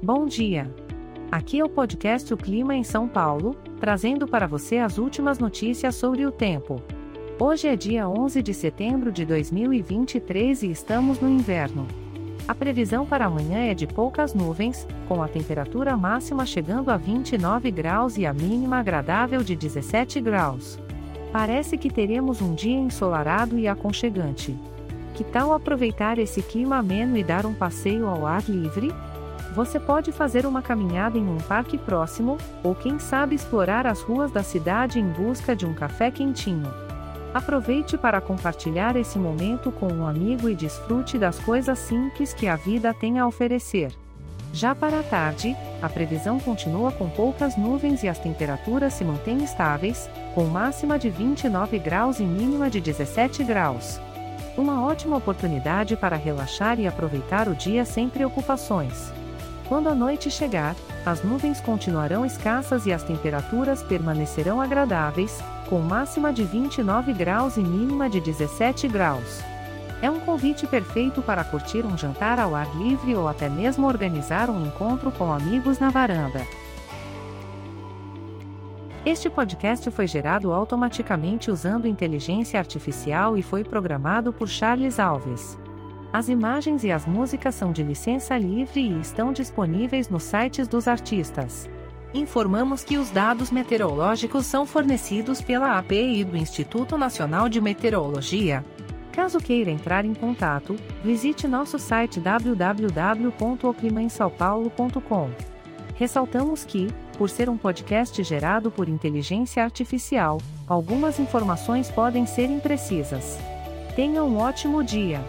Bom dia! Aqui é o podcast O Clima em São Paulo, trazendo para você as últimas notícias sobre o tempo. Hoje é dia 11 de setembro de 2023 e estamos no inverno. A previsão para amanhã é de poucas nuvens, com a temperatura máxima chegando a 29 graus e a mínima agradável de 17 graus. Parece que teremos um dia ensolarado e aconchegante. Que tal aproveitar esse clima ameno e dar um passeio ao ar livre? Você pode fazer uma caminhada em um parque próximo, ou quem sabe explorar as ruas da cidade em busca de um café quentinho. Aproveite para compartilhar esse momento com um amigo e desfrute das coisas simples que a vida tem a oferecer. Já para a tarde, a previsão continua com poucas nuvens e as temperaturas se mantêm estáveis, com máxima de 29 graus e mínima de 17 graus. Uma ótima oportunidade para relaxar e aproveitar o dia sem preocupações. Quando a noite chegar, as nuvens continuarão escassas e as temperaturas permanecerão agradáveis, com máxima de 29 graus e mínima de 17 graus. É um convite perfeito para curtir um jantar ao ar livre ou até mesmo organizar um encontro com amigos na varanda. Este podcast foi gerado automaticamente usando inteligência artificial e foi programado por Charles Alves. As imagens e as músicas são de licença livre e estão disponíveis nos sites dos artistas. Informamos que os dados meteorológicos são fornecidos pela API do Instituto Nacional de Meteorologia. Caso queira entrar em contato, visite nosso site www.oclimaemsaopaulo.com. Ressaltamos que, por ser um podcast gerado por inteligência artificial, algumas informações podem ser imprecisas. Tenha um ótimo dia!